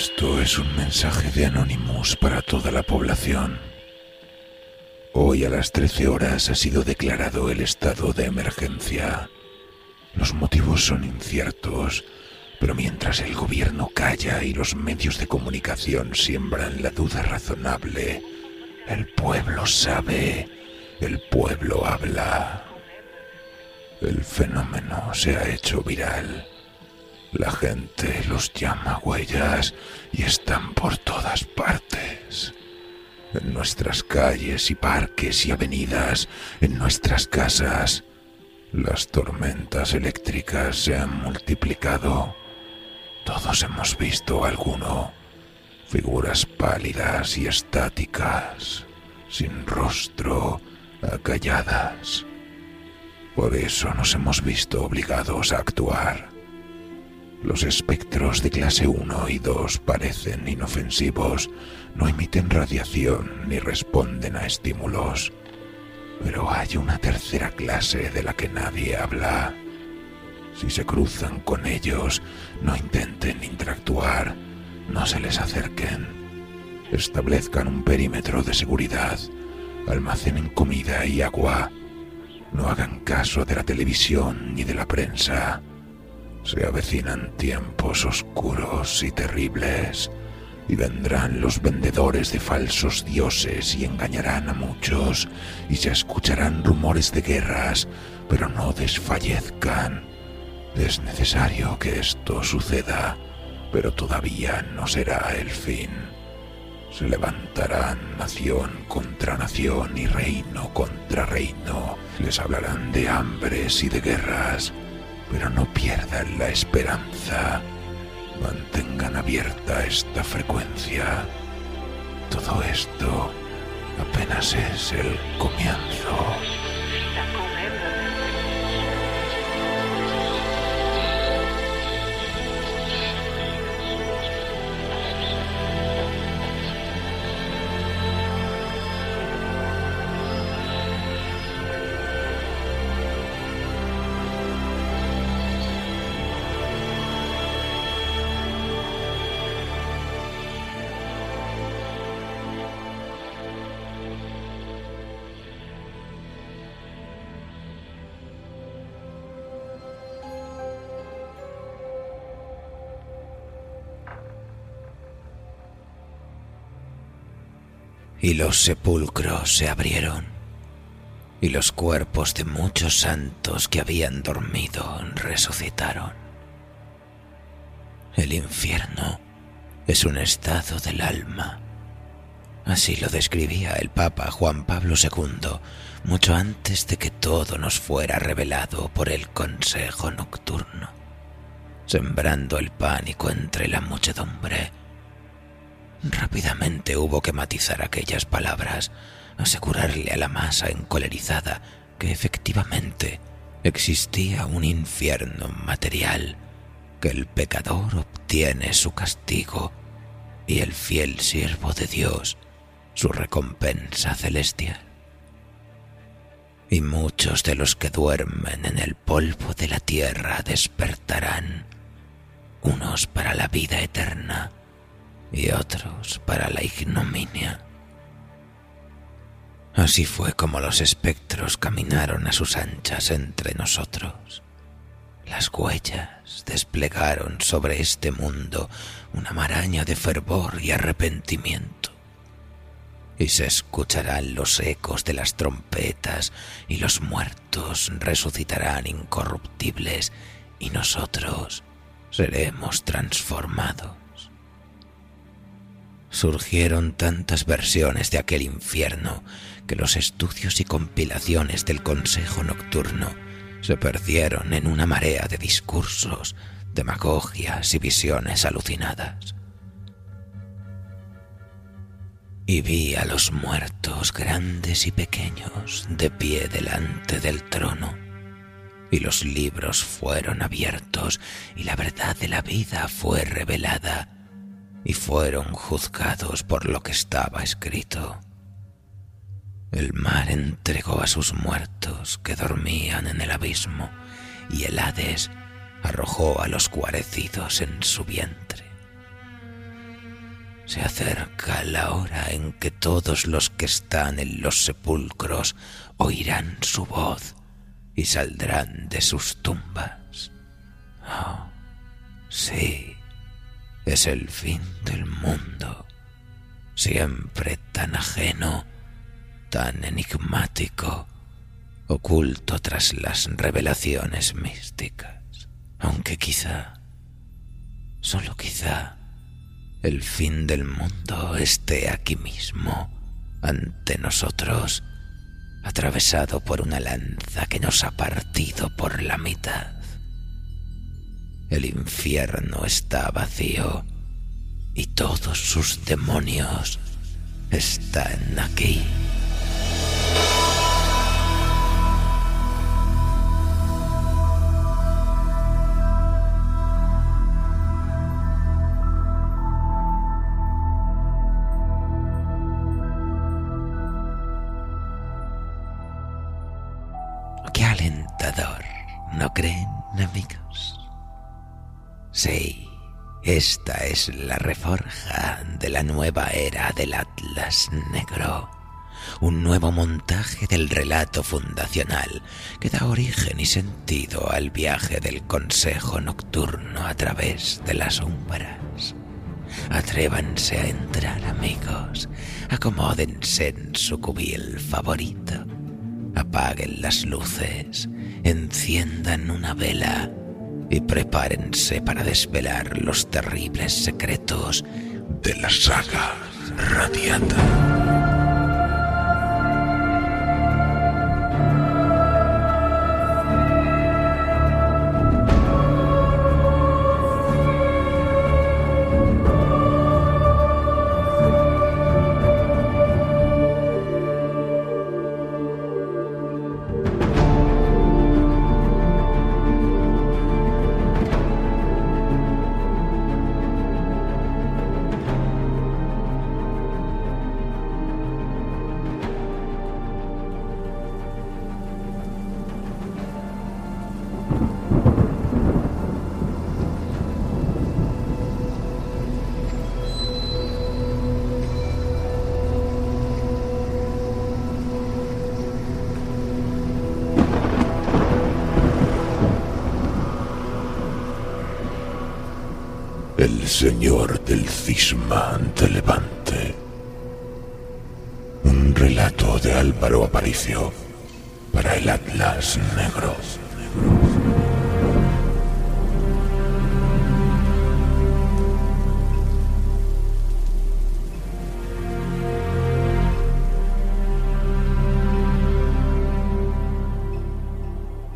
Esto es un mensaje de Anonymous para toda la población. Hoy a las 13 horas ha sido declarado el estado de emergencia. Los motivos son inciertos, pero mientras el gobierno calla y los medios de comunicación siembran la duda razonable, el pueblo sabe, el pueblo habla. El fenómeno se ha hecho viral. La gente los llama huellas y están por todas partes. En nuestras calles y parques y avenidas, en nuestras casas, las tormentas eléctricas se han multiplicado. Todos hemos visto alguno. Figuras pálidas y estáticas, sin rostro, acalladas. Por eso nos hemos visto obligados a actuar. Los espectros de clase 1 y 2 parecen inofensivos, no emiten radiación ni responden a estímulos. Pero hay una tercera clase de la que nadie habla. Si se cruzan con ellos, no intenten interactuar, no se les acerquen. Establezcan un perímetro de seguridad, almacenen comida y agua. No hagan caso de la televisión ni de la prensa. Se avecinan tiempos oscuros y terribles, y vendrán los vendedores de falsos dioses y engañarán a muchos, y se escucharán rumores de guerras, pero no desfallezcan. Es necesario que esto suceda, pero todavía no será el fin. Se levantarán nación contra nación y reino contra reino. Les hablarán de hambres y de guerras pero no pierdan la esperanza. Mantengan abierta esta frecuencia. Todo esto apenas es el comienzo. Y los sepulcros se abrieron, y los cuerpos de muchos santos que habían dormido resucitaron. El infierno es un estado del alma. Así lo describía el Papa Juan Pablo II mucho antes de que todo nos fuera revelado por el Consejo Nocturno, sembrando el pánico entre la muchedumbre Rápidamente hubo que matizar aquellas palabras, asegurarle a la masa encolerizada que efectivamente existía un infierno material, que el pecador obtiene su castigo y el fiel siervo de Dios su recompensa celestial. Y muchos de los que duermen en el polvo de la tierra despertarán, unos para la vida eterna, y otros para la ignominia. Así fue como los espectros caminaron a sus anchas entre nosotros. Las huellas desplegaron sobre este mundo una maraña de fervor y arrepentimiento. Y se escucharán los ecos de las trompetas y los muertos resucitarán incorruptibles y nosotros seremos transformados Surgieron tantas versiones de aquel infierno que los estudios y compilaciones del Consejo Nocturno se perdieron en una marea de discursos, demagogias y visiones alucinadas. Y vi a los muertos grandes y pequeños de pie delante del trono, y los libros fueron abiertos, y la verdad de la vida fue revelada, y fueron juzgados por lo que estaba escrito. El mar entregó a sus muertos que dormían en el abismo, y el Hades arrojó a los guarecidos en su vientre. Se acerca la hora en que todos los que están en los sepulcros oirán su voz y saldrán de sus tumbas. Oh, sí, es el fin del mundo, siempre tan ajeno tan enigmático, oculto tras las revelaciones místicas, aunque quizá, solo quizá, el fin del mundo esté aquí mismo, ante nosotros, atravesado por una lanza que nos ha partido por la mitad. El infierno está vacío y todos sus demonios están aquí. Esta es la reforja de la nueva era del Atlas Negro un nuevo montaje del relato fundacional que da origen y sentido al viaje del Consejo Nocturno a través de las sombras. Atrévanse a entrar, amigos. Acomódense en su cubil favorito. Apaguen las luces, enciendan una vela y prepárense para desvelar los terribles secretos de la saga radiata. El señor del cisma ante levante. Un relato de Álvaro Aparicio para el Atlas Negro.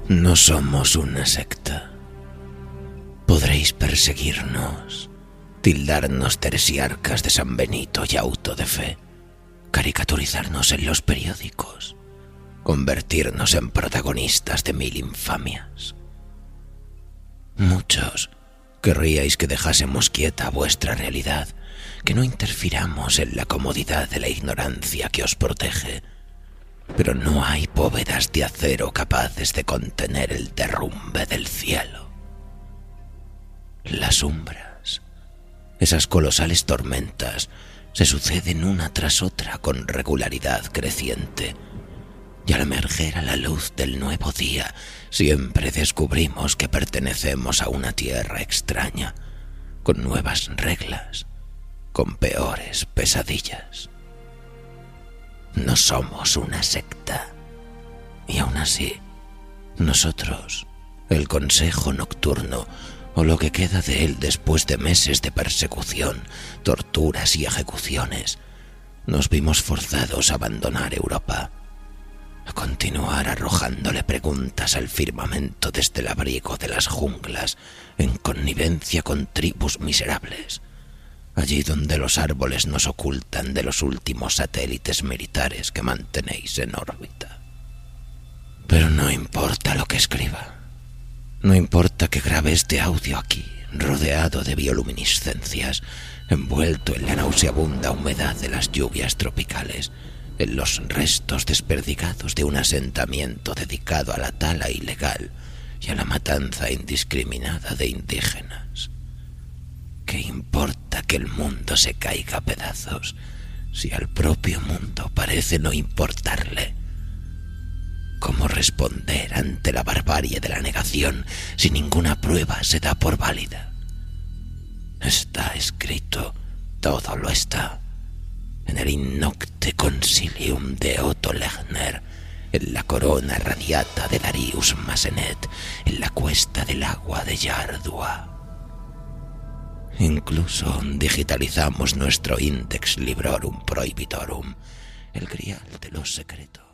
No somos una secta. Perseguirnos, tildarnos teresiarcas de San Benito y auto de fe, caricaturizarnos en los periódicos, convertirnos en protagonistas de mil infamias. Muchos querríais que dejásemos quieta vuestra realidad, que no interfiramos en la comodidad de la ignorancia que os protege pero no hay bóvedas de acero capaces de contener el derrumbe del cielo. Las umbras, esas colosales tormentas, se suceden una tras otra con regularidad creciente, y al emerger a la luz del nuevo día, siempre descubrimos que pertenecemos a una tierra extraña, con nuevas reglas, con peores pesadillas. No somos una secta. Y aún así, nosotros, el Consejo Nocturno, o lo que queda de él después de meses de persecución, torturas y ejecuciones, nos vimos forzados a abandonar Europa, a continuar arrojándole preguntas al firmamento desde el abrigo de las junglas, en connivencia con tribus miserables, allí donde los árboles nos ocultan de los últimos satélites militares que mantenéis en órbita. Pero no importa lo que escriba. No importa que grabe este audio aquí, rodeado de bioluminiscencias, envuelto en la nauseabunda humedad de las lluvias tropicales, en los restos desperdigados de un asentamiento dedicado a la tala ilegal y a la matanza indiscriminada de indígenas. ¿Qué importa que el mundo se caiga a pedazos si al propio mundo parece no importarle? ¿Cómo responder ante la barbarie de la negación si ninguna prueba se da por válida? Está escrito, todo lo está, en el Innocte Concilium de Otto Lechner, en la corona radiata de Darius Masenet, en la cuesta del agua de Yardua. Incluso digitalizamos nuestro Index Librorum Prohibitorum, el grial de los secretos.